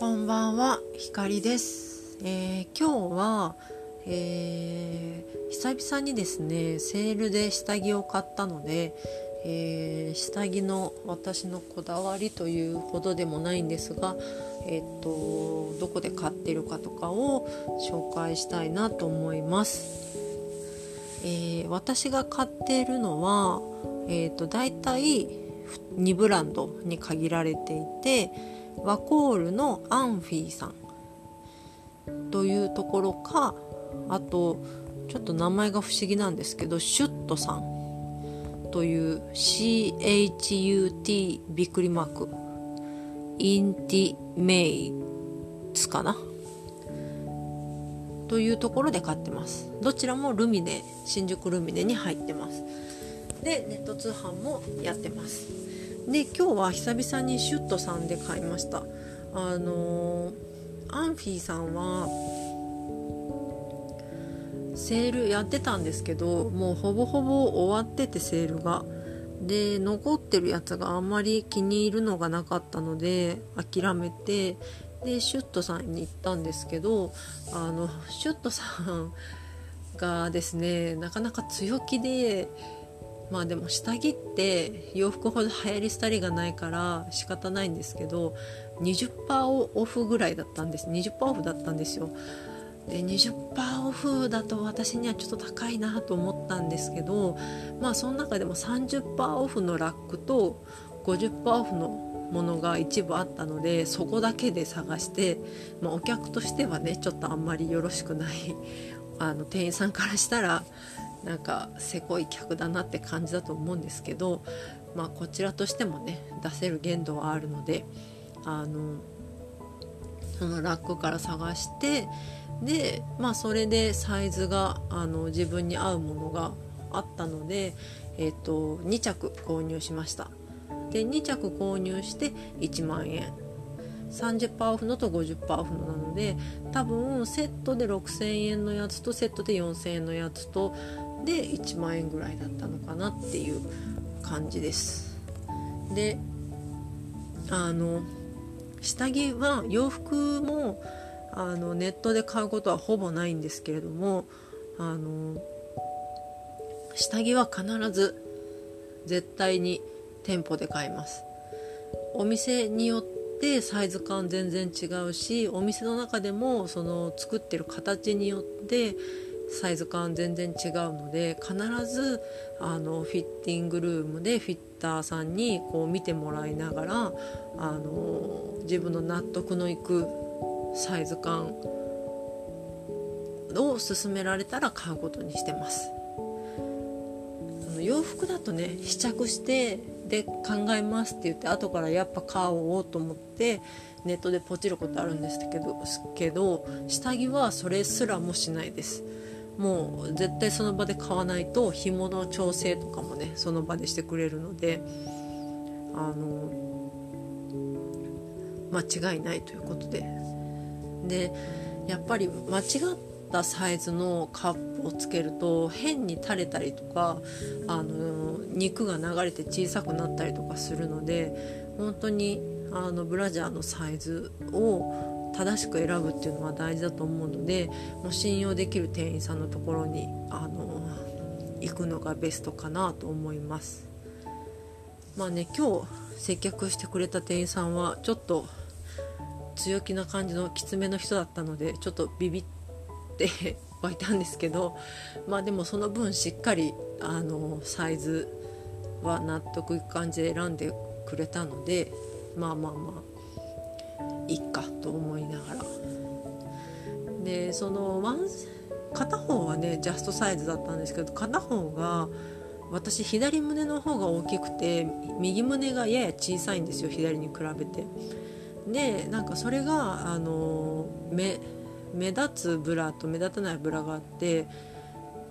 こんばんは、ひかりです。えー、今日は、えー、久々にですね、セールで下着を買ったので、えー、下着の私のこだわりというほどでもないんですが、えっとどこで買ってるかとかを紹介したいなと思います。え私が買っているのは、えっと大体2ブランドに限られていて、ワコールのアンフィーさんというところかあとちょっと名前が不思議なんですけどシュットさんという CHUT びっくりマーク。インティメイツかな？というところで買ってます。どちらもルミネ新宿ルミネに入ってます。でネット通販もやってます。で今日は久々にシュットさんで買いました。あのアンフィーさんはセールやってたんですけどもうほぼほぼ終わっててセールが。で残ってるやつがあんまり気に入るのがなかったので諦めてでシュットさんに行ったんですけどあのシュットさんがですねなかなか強気でまあでも下着って洋服ほど流行り廃りがないから仕方ないんですけど20%オフぐらいだったんです20%オフだったんですよで20%オフだと私にはちょっと高いなと思ったんですけどまあその中でも30%オフのラックと50%オフのものが一部あったのでそこだけで探して、まあ、お客としてはねちょっとあんまりよろしくないあの店員さんからしたらなんかせこい客だなって感じだと思うんですけど、まあ、こちらとしてもね出せる限度はあるのであのそのラックから探してで、まあ、それでサイズがあの自分に合うものがあったので、えーと、2着購入しました。で2着購入して1万円。30%オフのと50%オフのなので多分セットで6000円のやつとセットで4000円のやつとで1万円ぐらいだったのかなっていう感じです。であの下着は洋服もあのネットで買うことはほぼないんですけれどもあの下着は必ず絶対に店舗で買います。お店によってサイズ感全然違うしお店の中でもその作ってる形によってサイズ感全然違うので必ずあのフィッティングルームでフィッターさんにこう見てもらいながらあの自分の納得のいくサイズ感を勧められたら買うことにしてます。洋服だとね試着してで考えますって言って後からやっぱ買おうと思ってネットでポチることあるんですけどけど下着はそれすらもしないです。もう絶対その場で買わないと紐の調整とかもねその場でしてくれるのであの間違いないということで。でやっぱり間違ったサイズのカップをつけると変に垂れたりとかあの肉が流れて小さくなったりとかするので本当にあのブラジャーのサイズを正しく選ぶっていうのは大事だと思うのでもう信用できる店員さんのところにあの行くのがベストかなと思います。まあね今日接客してくれた店員さんはちょっと強気な感じのきつめの人だったのでちょっとビビって 湧いたんですけどまあでもその分しっかりあのサイズは納得いく感じで選んでくれたのでまあまあまあいっかと思いながら。でそのワン片方はねジャストサイズだったんですけど片方が私左胸の方が大きくて右胸がやや小さいんですよ左に比べて。でなんかそれがあの目目立つブラと目立たないブラがあって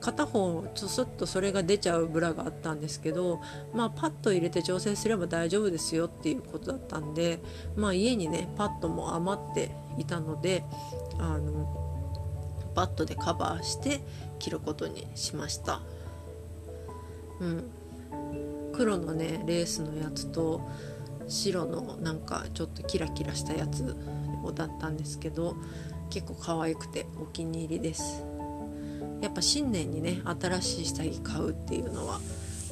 片方ちょっとそれが出ちゃうブラがあったんですけど、まあ、パッド入れて調整すれば大丈夫ですよっていうことだったんで、まあ、家にねパッドも余っていたのであのパッドでカバーして着ることにしました。うん黒のねレースのやつと白のなんかちょっとキラキラしたやつだったんですけど結構可愛くてお気に入りですやっぱ新年にね新しい下着買うっていうのは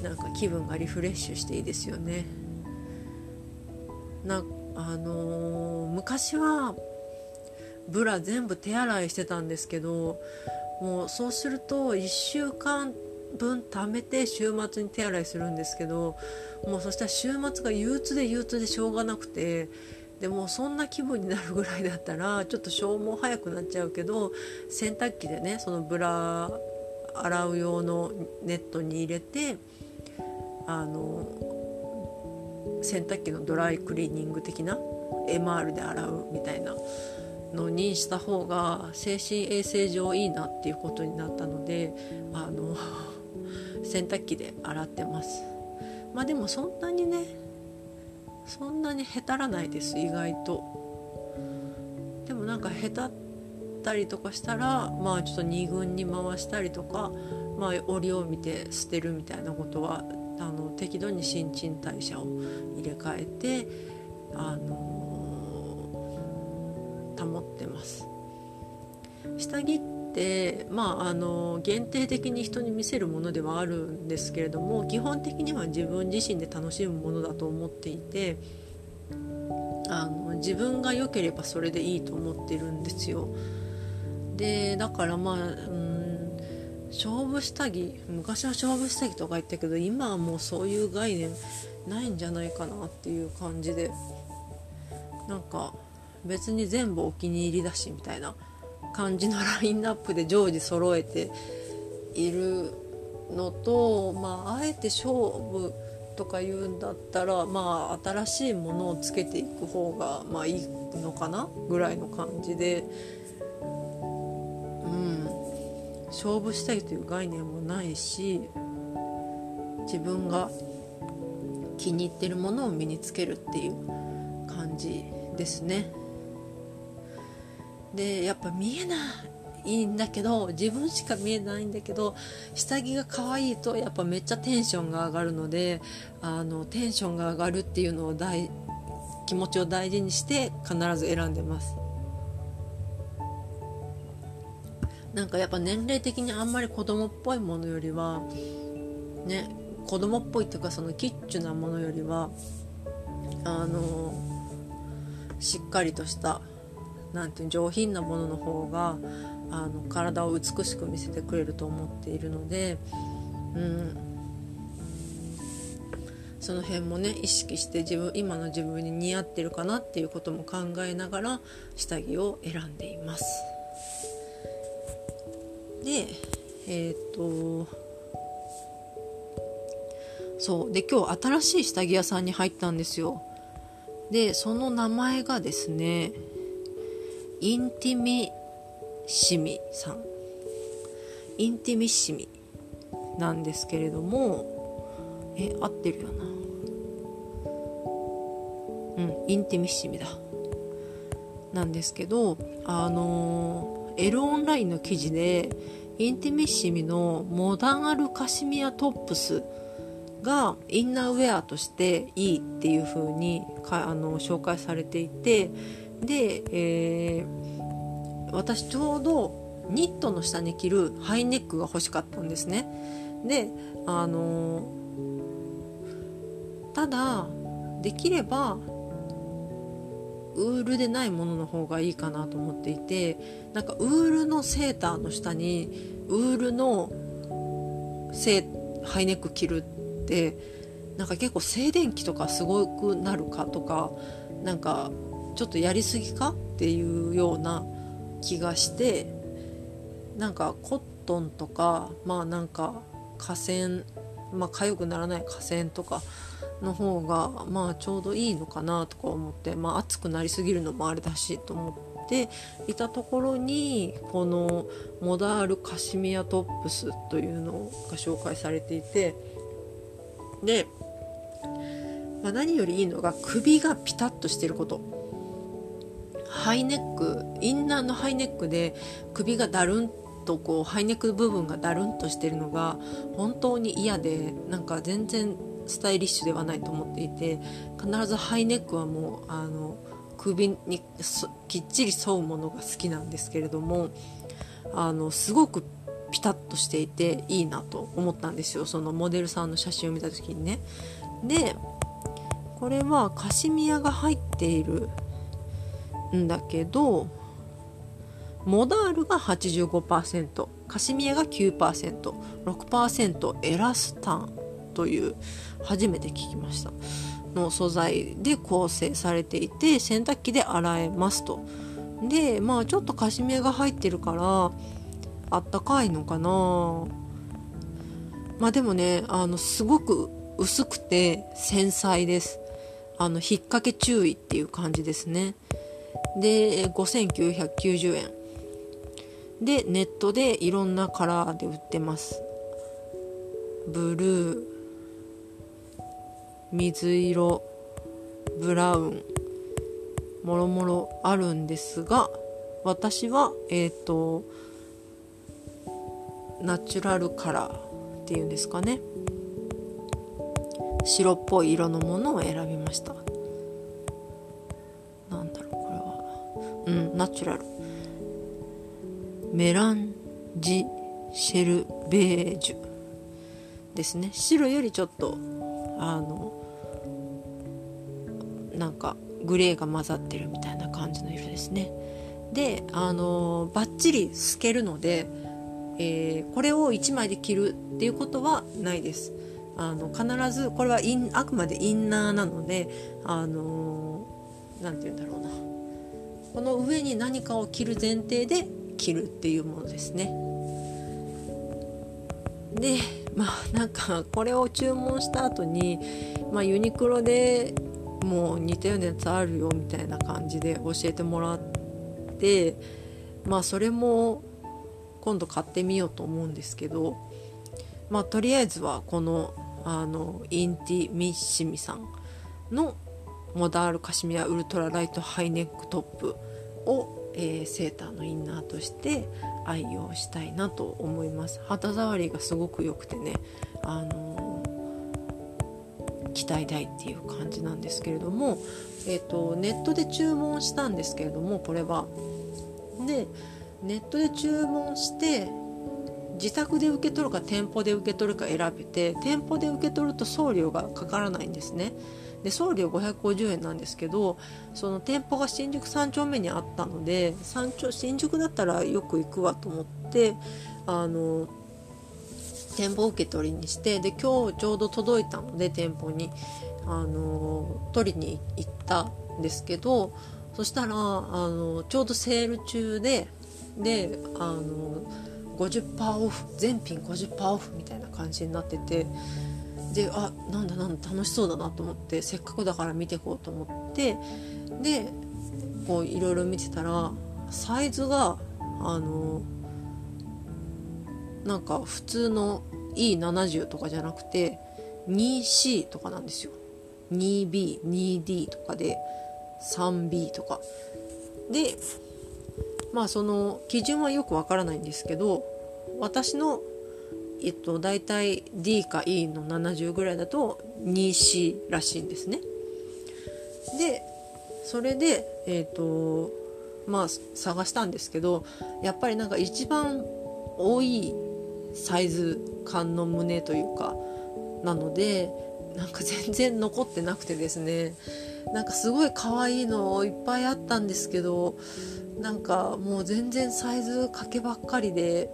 なんか気分がリフレッシュしていいですよね。なあのー、昔はブラ全部手洗いしてたんですけどもうそうすると1週間分貯めて週末に手洗いするんですけどもうそしたら週末が憂鬱で憂鬱でしょうがなくてでもそんな気分になるぐらいだったら ちょっと消耗早くなっちゃうけど洗濯機でねそのブラ洗う用のネットに入れてあの洗濯機のドライクリーニング的な MR で洗うみたいなのにした方が精神衛生上いいなっていうことになったのであの 洗濯機で洗ってます。まあでもそんなにねそんなにへたらないです意外と。でもなんかへたったりとかしたらまあちょっと2軍に回したりとかまあ折を見て捨てるみたいなことはあの適度に新陳代謝を入れ替えてあの保ってます。下着ってまああの限定的に人に見せるものではあるんですけれども基本的には自分自身で楽しむものだと思っていてあの自分が良ければそれでいいと思ってるんですよ。でだからまあうん勝負下着昔は勝負下着とか言ったけど今はもうそういう概念ないんじゃないかなっていう感じでなんか別に全部お気に入りだしみたいな。感じのラインナップで常時揃えているのと、まあ、あえて勝負とか言うんだったら、まあ、新しいものをつけていく方が、まあ、いいのかなぐらいの感じで、うん、勝負したいという概念もないし自分が気に入ってるものを身につけるっていう感じですね。でやっぱ見えないんだけど自分しか見えないんだけど下着が可愛いとやっぱめっちゃテンションが上がるのであのテンションが上がるっていうのを大気持ちを大事にして必ず選んでます。なんかやっぱ年齢的にあんまり子供っぽいものよりはね子供っぽいっていうかそのキッチュなものよりはあのしっかりとしたなんていう上品なものの方があの体を美しく見せてくれると思っているので、うん、その辺もね意識して自分今の自分に似合ってるかなっていうことも考えながら下着を選んでいます。でえっ、とそう。で今日新しい下着屋さんに入ったんですよ。でその名前がですねインティミシミさん。インティミシミなんですけれどもえ合ってるよな。うんインティミシミだ。なんですけどあのー、L オンラインの記事でインティミッシミのモダンアルカシミヤトップスがインナーウェアとしていいっていう風にかあの紹介されていてで、えー、私ちょうどニットの下に着るハイネックが欲しかったんですね。であのー、ただできればウールでないものの方がいいかなと思っていてなんかウールのセーターの下にウールのセハイネック着るってなんか結構静電気とかすごくなるかとかなんかちょっとやりすぎかっていうような気がしてなんかコットンとかまあなんか河川まあ痒くならない河川とかの方がまあちょうどいいのかなとか思ってまあ暑くなりすぎるのもあれだしと思っていたところにこのモダールカシミヤトップスというのが紹介されていてで、まあ、何よりいいのが首がピタッとしてること。ハイネックインナーのハイネックで首がだるんとこうハイネック部分がだるんとしてるのが本当に嫌でなんか全然スタイリッシュではないと思っていて必ずハイネックはもうあの首にきっちり沿うものが好きなんですけれどもあのすごくピタッとしていていいなと思ったんですよ。そのモデルさんの写真を見た時にね。でこれはカシミヤが入っているんだけどモダールが85%カシミヤが 9%6% エラスタンという初めて聞きました。の素材で構成されていて洗濯機で洗えますと。でまあちょっとカシミヤが入ってるからあったかいのかな。まあでもねあのすごく薄くて繊細です。あの引っ掛け注意っていう感じですね。で5990円。でネットでいろんなカラーで売ってます。ブルー水色ブラウンもろもろあるんですが私はえっ、ー、とナチュラルカラーっていうんですかね。白っぽい色のものを選びました。うんナチュラル。メランジシェルベージュ。ですね。白よりちょっとあのなんかグレーが混ざってるみたいな感じの色ですね。であのバッチリ透けるのでえー、これを1枚で着るっていうことはないです。あの必ずこれはインあくまでインナーなのであの何、て言うんだろうな。この上に何かを着る前提で着るっていうものですね。でまあなんかこれを注文した後にまあ、ユニクロでもう似たようなやつあるよみたいな感じで教えてもらってまあそれも今度買ってみようと思うんですけどまあとりあえずはこのあの Intimissimi さんのモダールカシミヤウルトラライトハイネックトップを、えー、セーターのインナーとして愛用したいなと思います。肌触りがすごく良くてねあのー、期待大っていう感じなんですけれども、えーとネットで注文したんですけれどもこれは。でネットで注文して自宅で受け取るか店舗で受け取るか選べて店舗で受け取ると送料がかからないんですね。で送料550円なんですけどその店舗が新宿3丁目にあったので三丁新宿だったらよく行くわと思ってあの店舗受け取りにしてで今日ちょうど届いたので店舗にあの取りに行ったんですけどそしたらあのちょうどセール中でであの50%オフ全品50%オフみたいな感じになっててであなんだなんだ楽しそうだなと思ってせっかくだから見てこうと思ってでこういろいろ見てたらサイズがあのなんか普通の E70 とかじゃなくて 2C とかなんですよ。2B2D とかで 3B とか。でまあその基準はよくわからないんですけど私のえっと大体 D か E の70ぐらいだと 2C らしいんですね。でそれでえっ、とまあ探したんですけどやっぱりなんか一番多いサイズ感の胸というかなのでなんか全然残ってなくてですね。なんかすごい可愛いのいっぱいあったんですけどなんかもう全然サイズ掛けばっかりで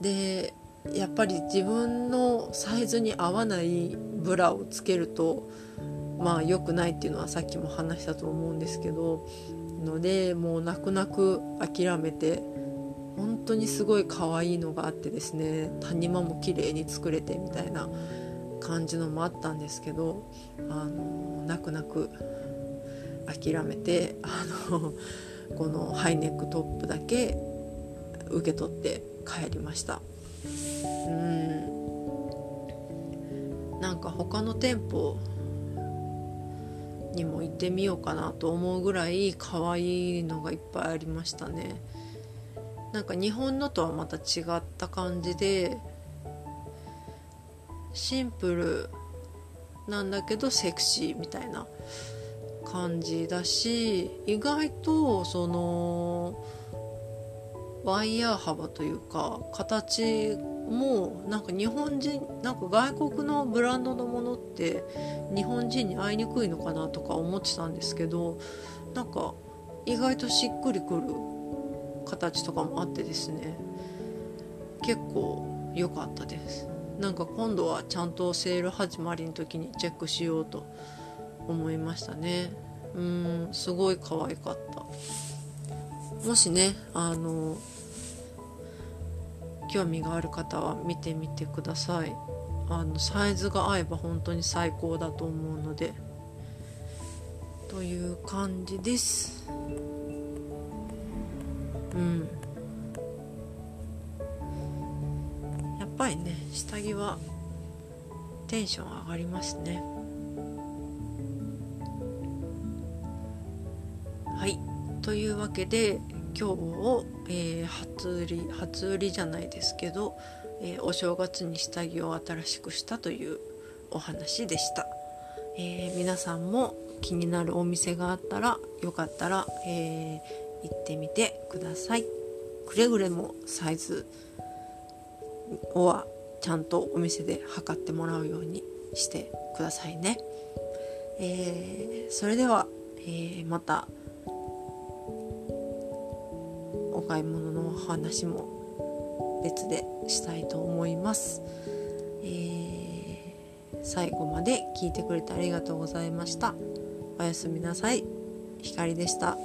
でやっぱり自分のサイズに合わないブラをつけるとまあ良くないっていうのはさっきも話したと思うんですけどのでもう泣く泣く諦めて本当にすごい可愛いのがあってですね谷間も綺麗に作れてみたいな感じのもあったんですけどあの泣く泣く諦めてあのこのハイネックトップだけ受け取って帰りました。うん。なんか他の店舗にも行ってみようかなと思うぐらい可愛いのがいっぱいありましたね。なんか日本のとはまた違った感じでシンプルなんだけどセクシーみたいな感じだし意外とそのワイヤー幅というか形もなんか日本人なんか外国のブランドのものって日本人に会いにくいのかなとか思ってたんですけどなんか意外としっくりくる形とかもあってですね。結構良かったです。なんか今度はちゃんとセール始まりの時にチェックしようと思いましたね。うんすごい可愛かった。もしねあの興味がある方は見てみてください。あのサイズが合えば本当に最高だと思うので。という感じです。うん。やっぱりね下着はテンション上がりますね。というわけで今日を、えー、初売り初売りじゃないですけど、えー、お正月に下着を新しくしたというお話でした、えー、皆さんも気になるお店があったらよかったら、え行ってみてください。くれぐれもサイズはちゃんとお店で測ってもらうようにしてくださいね、え、それでは、え、また買い物のお話も別でしたいと思います、えー、最後まで聞いてくれてありがとうございました。おやすみなさい。ひかりでした。